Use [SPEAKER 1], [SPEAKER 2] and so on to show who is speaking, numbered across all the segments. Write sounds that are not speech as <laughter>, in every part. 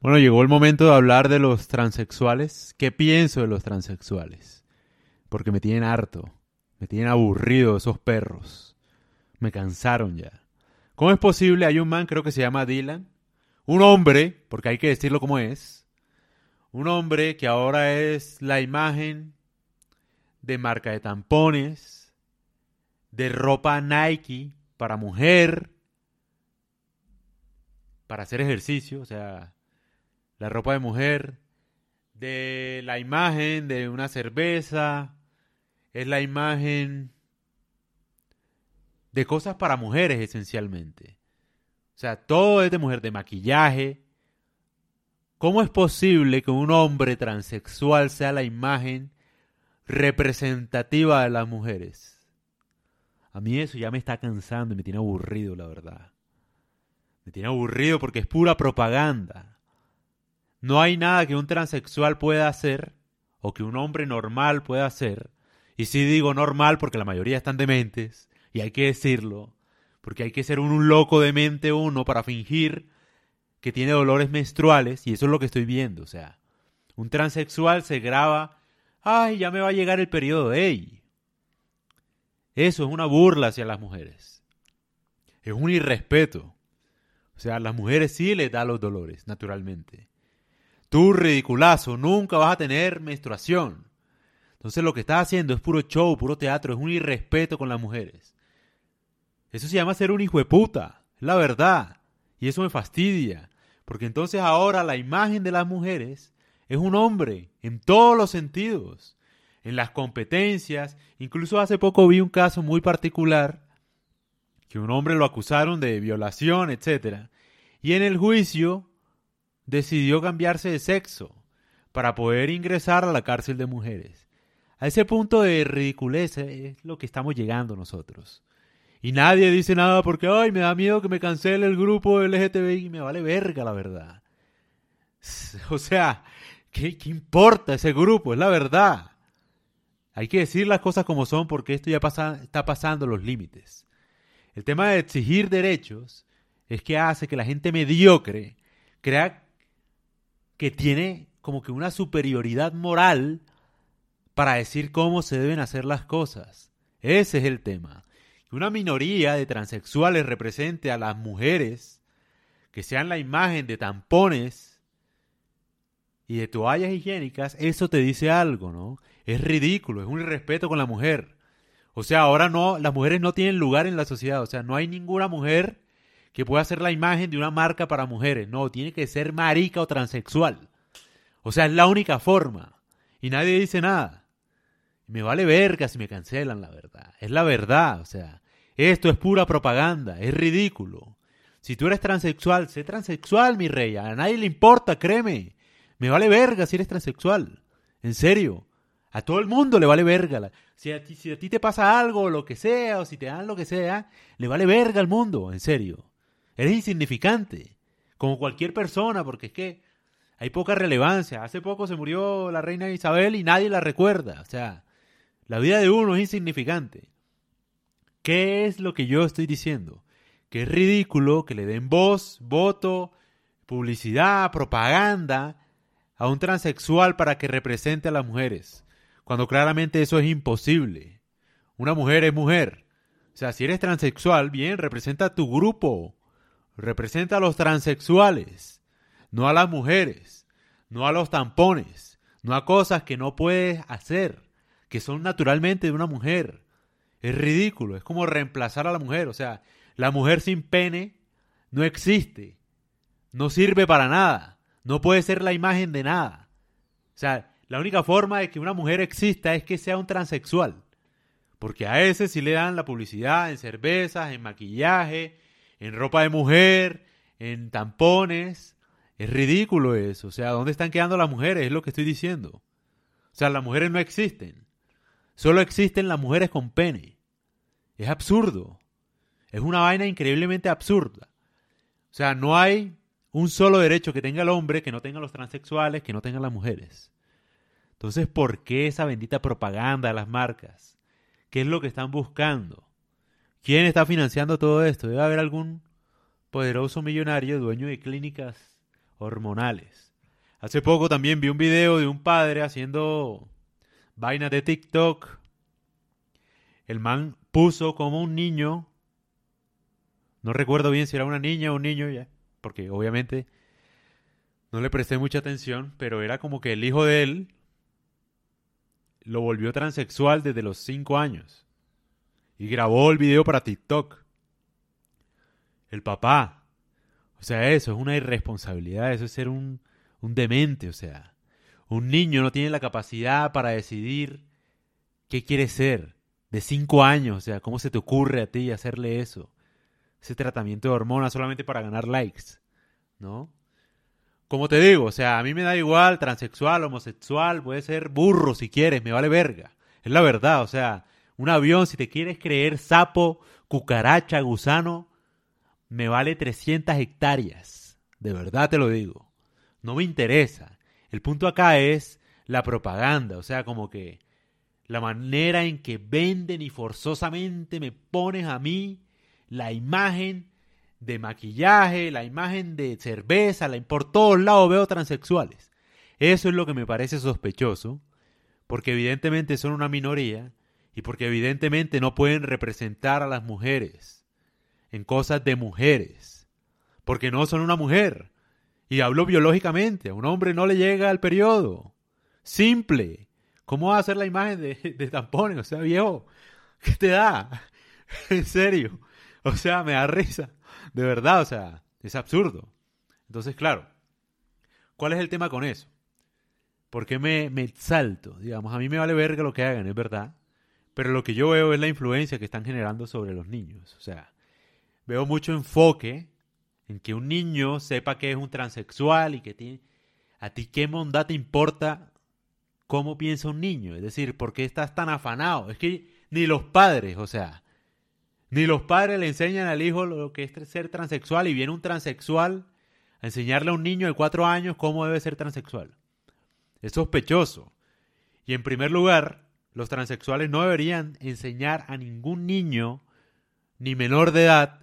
[SPEAKER 1] Bueno, llegó el momento de hablar de los transexuales. ¿Qué pienso de los transexuales? Porque me tienen harto, me tienen aburrido esos perros. Me cansaron ya. ¿Cómo es posible? Hay un man, creo que se llama Dylan, un hombre, porque hay que decirlo como es, un hombre que ahora es la imagen de marca de tampones, de ropa Nike para mujer, para hacer ejercicio, o sea, la ropa de mujer, de la imagen de una cerveza, es la imagen de cosas para mujeres esencialmente. O sea, todo es de mujer, de maquillaje. ¿Cómo es posible que un hombre transexual sea la imagen representativa de las mujeres? A mí eso ya me está cansando y me tiene aburrido, la verdad. Me tiene aburrido porque es pura propaganda. No hay nada que un transexual pueda hacer o que un hombre normal pueda hacer. Y sí digo normal porque la mayoría están dementes, y hay que decirlo, porque hay que ser un, loco demente uno para fingir que tiene dolores menstruales, y eso es lo que estoy viendo. O sea, un transexual se graba, ay, ya me va a llegar el periodo, ey. Eso es una burla hacia las mujeres. Es un irrespeto. O sea, a las mujeres sí les da los dolores, naturalmente. Tú, ridiculazo, nunca vas a tener menstruación. Entonces lo que estás haciendo es puro show, puro teatro, es un irrespeto con las mujeres. Eso se llama ser un hijo de puta, es la verdad. Y eso me fastidia, porque entonces ahora la imagen de las mujeres es un hombre, en todos los sentidos, en las competencias. Incluso hace poco vi un caso muy particular, que un hombre lo acusaron de violación, etc. Y en el juicio decidió cambiarse de sexo para poder ingresar a la cárcel de mujeres. A ese punto de ridiculez es lo que estamos llegando nosotros. Y nadie dice nada porque, ay, me da miedo que me cancele el grupo LGTBI y me vale verga, la verdad. <laughs> O sea, ¿qué, ¿qué, importa ese grupo? Es la verdad. Hay que decir las cosas como son porque esto ya está pasando los límites. El tema de exigir derechos es que hace que la gente mediocre crea que tiene como que una superioridad moral para decir cómo se deben hacer las cosas. Ese es el tema. Que una minoría de transexuales represente a las mujeres, que sean la imagen de tampones y de toallas higiénicas, eso te dice algo, ¿no? Es ridículo, es un irrespeto con la mujer. O sea, ahora no, las mujeres no tienen lugar en la sociedad. O sea, no hay ninguna mujer que pueda ser la imagen de una marca para mujeres. No, tiene que ser marica o transexual. O sea, es la única forma. Y nadie dice nada. me vale verga si me cancelan, la verdad. Es la verdad. O sea, esto es pura propaganda. Es ridículo. Si tú eres transexual, sé transexual, mi rey. A nadie le importa, créeme. Me vale verga si eres transexual. En serio. A todo el mundo le vale verga. Si a, ti, si a ti te pasa algo, lo que sea, o si te dan lo que sea, le vale verga al mundo. En serio. Eres insignificante, como cualquier persona, porque es que hay poca relevancia. Hace poco se murió la reina Isabel y nadie la recuerda. O sea, la vida de uno es insignificante. ¿Qué es lo que yo estoy diciendo? Que es ridículo que le den voz, voto, publicidad, propaganda a un transexual para que represente a las mujeres, cuando claramente eso es imposible. Una mujer es mujer. O sea, si eres transexual, bien, representa a tu grupo, representa a los transexuales, no a las mujeres, no a los tampones, no a cosas que no puedes hacer, que son naturalmente de una mujer. Es ridículo, es como reemplazar a la mujer, o sea, la mujer sin pene no existe, no sirve para nada, no puede ser la imagen de nada. O sea, la única forma de que una mujer exista es que sea un transexual. Porque a ese sí le dan la publicidad en cervezas, en maquillaje, en ropa de mujer, en tampones. Es ridículo eso. O sea, ¿dónde están quedando las mujeres? Es lo que estoy diciendo. O sea, las mujeres no existen. Solo existen las mujeres con pene. Es absurdo. Es una vaina increíblemente absurda. O sea, no hay un solo derecho que tenga el hombre, que no tengan los transexuales, que no tengan las mujeres. Entonces, ¿por qué esa bendita propaganda de las marcas? ¿Qué es lo que están buscando? ¿Quién está financiando todo esto? Debe haber algún poderoso millonario, dueño de clínicas hormonales. Hace poco también vi un video de un padre haciendo vainas de TikTok. El man puso como un niño, no recuerdo bien si era una niña o un niño ya, porque obviamente no le presté mucha atención, pero era como que el hijo de él lo volvió transexual desde los 5 años. Y grabó el video para TikTok. El papá. O sea, eso es una irresponsabilidad, eso es ser un, un demente, o sea. Un niño no tiene la capacidad para decidir qué quiere ser. De 5 años, o sea, ¿cómo se te ocurre a ti hacerle eso? Ese tratamiento de hormonas solamente para ganar likes, ¿no? Como te digo, o sea, a mí me da igual, transexual, homosexual, puede ser burro si quieres, me vale verga. Es la verdad, o sea, un avión, si te quieres creer sapo, cucaracha, gusano, me vale 300 hectáreas. De verdad te lo digo. No me interesa. El punto acá es la propaganda, o sea, como que la manera en que venden y forzosamente me pones a mí la imagen de maquillaje, la imagen de cerveza, la, por todos lados veo transexuales. Eso es lo que me parece sospechoso, porque evidentemente son una minoría y porque evidentemente no pueden representar a las mujeres en cosas de mujeres, porque no son una mujer. Y hablo biológicamente, a un hombre no le llega al periodo. Simple. ¿Cómo va a hacer la imagen de, de tampones? O sea, viejo, ¿qué te da? <laughs> en serio. O sea, me da risa. De verdad, o sea, es absurdo. Entonces, claro, ¿cuál es el tema con eso? ¿Por qué me, me exalto? Digamos, a mí me vale verga lo que hagan, es verdad. Pero lo que yo veo es la influencia que están generando sobre los niños. O sea, veo mucho enfoque en que un niño sepa que es un transexual y que tiene... ¿A ti qué mondad te importa cómo piensa un niño? Es decir, ¿por qué estás tan afanado? Es que ni los padres, o sea, ni los padres le enseñan al hijo lo que es ser transexual y viene un transexual a enseñarle a un niño de cuatro años cómo debe ser transexual. Es sospechoso. Y en primer lugar, los transexuales no deberían enseñar a ningún niño ni menor de edad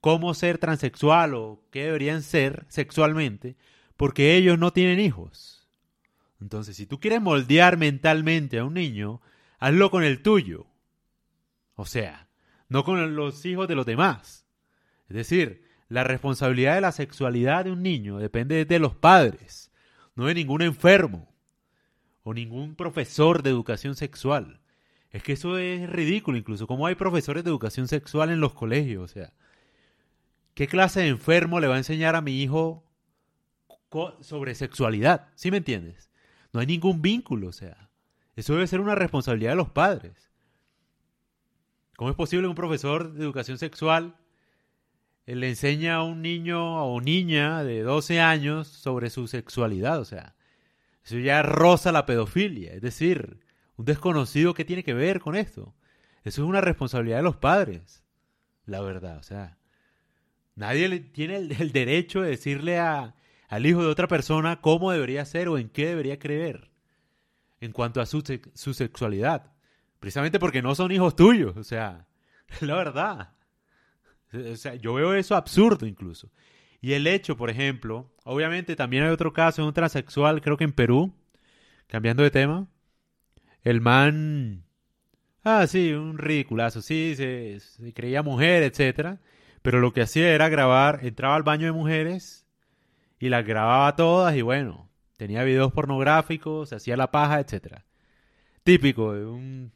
[SPEAKER 1] cómo ser transexual o qué deberían ser sexualmente, porque ellos no tienen hijos. Entonces, si tú quieres moldear mentalmente a un niño, hazlo con el tuyo. O sea, no con los hijos de los demás. Es decir, la responsabilidad de la sexualidad de un niño depende de los padres, no de ningún enfermo o ningún profesor de educación sexual. Es que eso es ridículo incluso. ¿Cómo hay profesores de educación sexual en los colegios? O sea, ¿qué clase de enfermo le va a enseñar a mi hijo sobre sexualidad? ¿Sí me entiendes? No hay ningún vínculo, o sea. Eso debe ser una responsabilidad de los padres. ¿Cómo es posible que un profesor de educación sexual eh, le enseña a un niño o niña de 12 años sobre su sexualidad? O sea, eso ya roza la pedofilia. Es decir, un desconocido que tiene que ver con esto. Eso es una responsabilidad de los padres. La verdad, o sea, nadie tiene el, derecho de decirle a, al hijo de otra persona cómo debería ser o en qué debería creer en cuanto a su, su sexualidad. Precisamente porque no son hijos tuyos, o sea, <laughs> la verdad. O sea, yo veo eso absurdo incluso. Y el hecho, por ejemplo, obviamente también hay otro caso de un transexual, creo que en Perú, cambiando de tema, el man, ah, sí, un ridiculazo, sí, se, se creía mujer, etcétera, pero lo que hacía era grabar, entraba al baño de mujeres y las grababa todas y bueno, tenía videos pornográficos, se hacía la paja, etcétera. Típico de un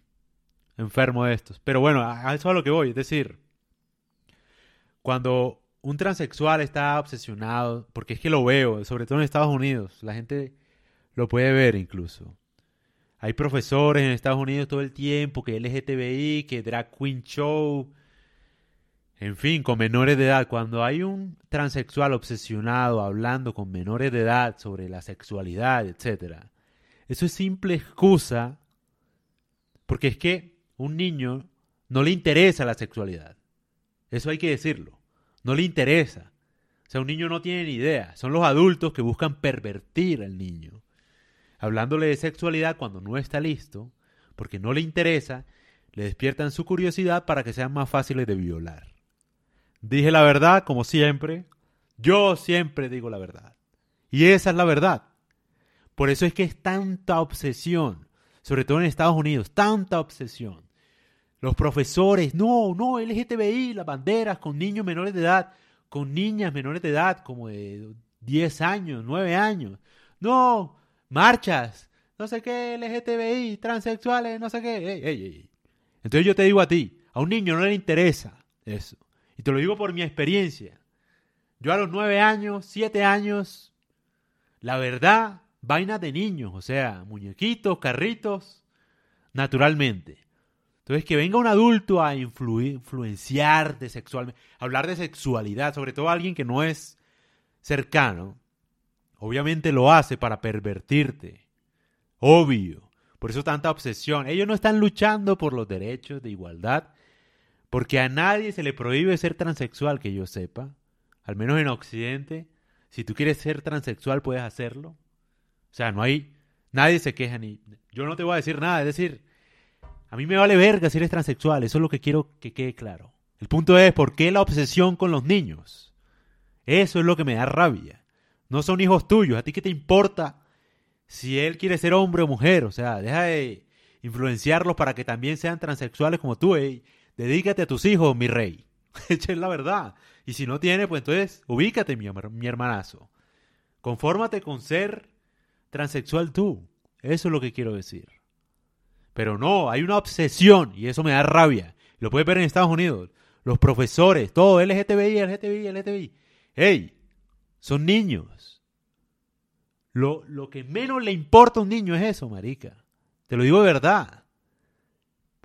[SPEAKER 1] enfermo de estos. Pero bueno, a eso a lo que voy. Es decir, cuando un transexual está obsesionado, porque es que lo veo, sobre todo en Estados Unidos, la gente lo puede ver incluso. Hay profesores en Estados Unidos todo el tiempo que LGTBI, que drag queen show, en fin, con menores de edad. Cuando hay un transexual obsesionado hablando con menores de edad sobre la sexualidad, etcétera, eso es simple excusa, porque es que un niño no le interesa la sexualidad. Eso hay que decirlo. No le interesa. O sea, un niño no tiene ni idea. Son los adultos que buscan pervertir al niño. Hablándole de sexualidad cuando no está listo, porque no le interesa, le despiertan su curiosidad para que sean más fáciles de violar. Dije la verdad, como siempre. Yo siempre digo la verdad. Y esa es la verdad. Por eso es que es tanta obsesión, sobre todo en Estados Unidos, tanta obsesión. Los profesores, no, no, LGTBI, las banderas con niños menores de edad, con niñas menores de edad, como de 10 años, 9 años. No, marchas, no sé qué, LGTBI, transexuales, no sé qué. Entonces yo te digo a ti, a un niño no le interesa eso. Y te lo digo por mi experiencia. Yo a los 9 años, 7 años, la verdad, vainas de niños, o sea, muñequitos, carritos, naturalmente. Entonces, que venga un adulto a influenciar de sexualmente, hablar de sexualidad, sobre todo alguien que no es cercano, obviamente lo hace para pervertirte. Obvio. Por eso tanta obsesión. Ellos no están luchando por los derechos de igualdad, porque a nadie se le prohíbe ser transexual, que yo sepa. Al menos en Occidente. Si tú quieres ser transexual, puedes hacerlo. O sea, no hay. Nadie se queja ni. Yo no te voy a decir nada. Es decir, a mí me vale verga si eres transexual, eso es lo que quiero que quede claro. El punto es, ¿por qué la obsesión con los niños? Eso es lo que me da rabia. No son hijos tuyos, ¿a ti qué te importa si él quiere ser hombre o mujer? O sea, deja de influenciarlos para que también sean transexuales como tú. Eh. Dedícate a tus hijos, mi rey. <laughs> Echa es la verdad. Y si no tiene, pues entonces ubícate, mi, mi hermanazo. Confórmate con ser transexual tú. Eso es lo que quiero decir. Pero no, hay una obsesión y eso me da rabia. Lo puedes ver en Estados Unidos. Los profesores, todo LGTBI, LGTBI, LGTBI. ¡Ey! Son niños. Lo, lo que menos le importa a un niño es eso, marica. Te lo digo de verdad.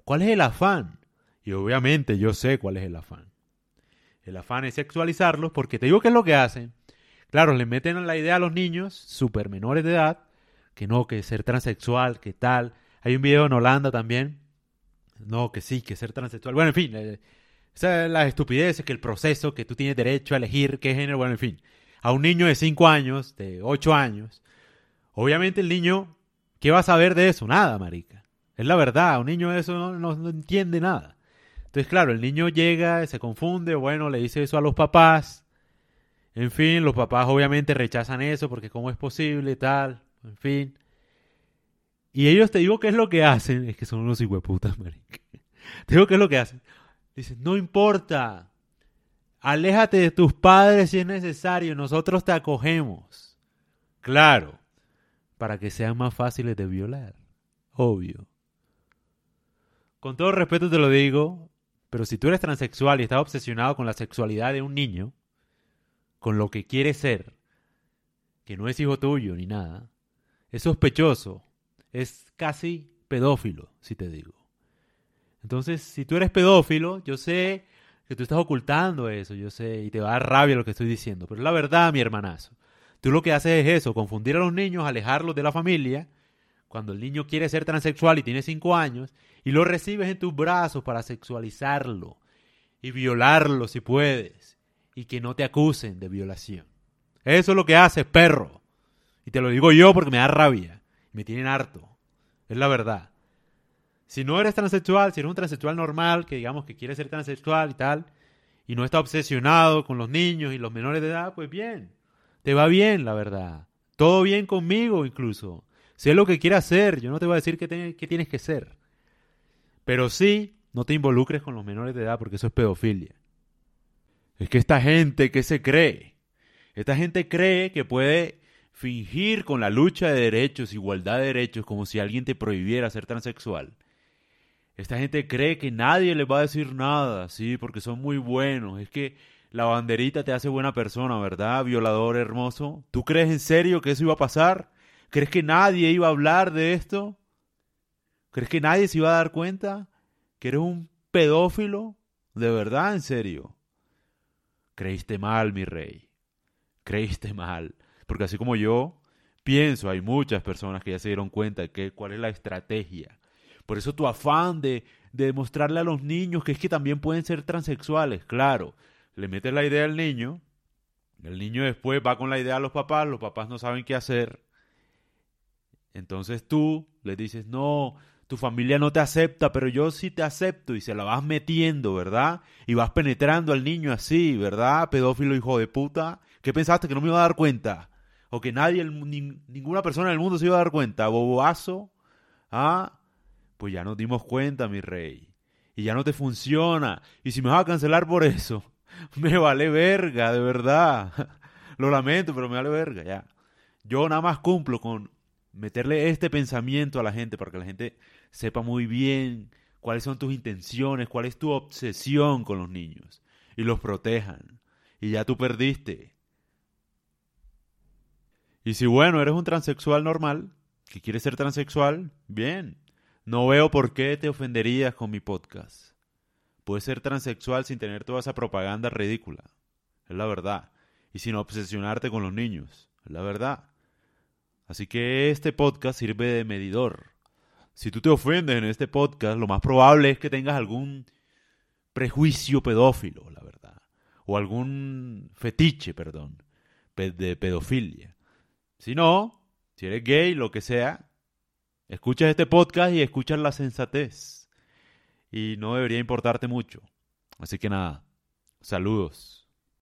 [SPEAKER 1] ¿Cuál es el afán? Y obviamente yo sé cuál es el afán. El afán es sexualizarlos porque te digo qué es lo que hacen. Claro, le meten la idea a los niños, super menores de edad, que no, que ser transexual, que tal, hay un video en Holanda también. No, que sí, que ser transexual. Bueno, en fin, eh, esa es la estupidez, que el proceso, que tú tienes derecho a elegir qué género, bueno, en fin. A un niño de 5 años, de 8 años, obviamente el niño, ¿qué va a saber de eso? Nada, marica. Es la verdad, un niño de eso no, no entiende nada. Entonces, claro, el niño llega, se confunde, bueno, le dice eso a los papás. En fin, los papás obviamente rechazan eso porque cómo es posible, tal, en fin. Y ellos te digo qué es lo que hacen. Es que son unos hijueputas, marica. Te digo qué es lo que hacen. Dicen, no importa. Aléjate de tus padres si es necesario. Nosotros te acogemos. Claro. Para que sean más fáciles de violar. Obvio. Con todo respeto te lo digo. Pero si tú eres transexual y estás obsesionado con la sexualidad de un niño, con lo que quiere ser, que no es hijo tuyo ni nada, es sospechoso es casi pedófilo, si te digo. Entonces, si tú eres pedófilo, yo sé que tú estás ocultando eso, yo sé, y te va a dar rabia lo que estoy diciendo, pero la verdad, mi hermanazo. Tú lo que haces es eso, confundir a los niños, alejarlos de la familia, cuando el niño quiere ser transexual y tiene cinco años, y lo recibes en tus brazos para sexualizarlo y violarlo si puedes, y que no te acusen de violación. Eso es lo que haces, perro. Y te lo digo yo porque me da rabia. Me tienen harto. Es la verdad. Si no eres transexual, si eres un transexual normal, que digamos que quiere ser transexual y tal, y no está obsesionado con los niños y los menores de edad, pues bien. Te va bien, la verdad. Todo bien conmigo incluso. Sé lo que quieras hacer, yo no te voy a decir qué, tienes que ser. Pero sí, no te involucres con los menores de edad porque eso es pedofilia. Es que esta gente, ¿qué se cree? Esta gente cree que puede fingir con la lucha de derechos, igualdad de derechos, como si alguien te prohibiera ser transexual. Esta gente cree que nadie les va a decir nada, sí, porque son muy buenos. Es que la banderita te hace buena persona, ¿verdad, violador hermoso? ¿Tú crees en serio que eso iba a pasar? ¿Crees que nadie iba a hablar de esto? ¿Crees que nadie se iba a dar cuenta que eres un pedófilo? ¿De verdad, en serio? Creíste mal, mi rey. Creíste mal. Porque así como yo pienso, hay muchas personas que ya se dieron cuenta de cuál es la estrategia. Por eso tu afán de, de demostrarle a los niños que es que también pueden ser transexuales. Claro, le metes la idea al niño, el niño después va con la idea a los papás, los papás no saben qué hacer. Entonces tú le dices, no, tu familia no te acepta, pero yo sí te acepto y se la vas metiendo, ¿verdad? Y vas penetrando al niño así, ¿verdad? Pedófilo hijo de puta, ¿Qué pensaste que no me iba a dar cuenta? O que nadie, ninguna persona en el mundo se iba a dar cuenta. Boboazo. Ah, pues ya nos dimos cuenta, mi rey. Y ya no te funciona. Y si me vas a cancelar por eso, <laughs> me vale verga, de verdad. <laughs> Lo lamento, pero me vale verga, ya. Yo nada más cumplo con meterle este pensamiento a la gente para que la gente sepa muy bien cuáles son tus intenciones, cuál es tu obsesión con los niños y los protejan. Y ya tú perdiste. Y si bueno, eres un transexual normal, que quieres ser transexual, bien. No veo por qué te ofenderías con mi podcast. Puedes ser transexual sin tener toda esa propaganda ridícula. Es la verdad. Y sin obsesionarte con los niños. Es la verdad. Así que este podcast sirve de medidor. Si tú te ofendes en este podcast, lo más probable es que tengas algún prejuicio pedófilo, la verdad. O algún fetiche, perdón, de pedofilia. Si no, si eres gay, lo que sea, escuchas este podcast y escuchas la sensatez. Y no debería importarte mucho. Así que nada, saludos.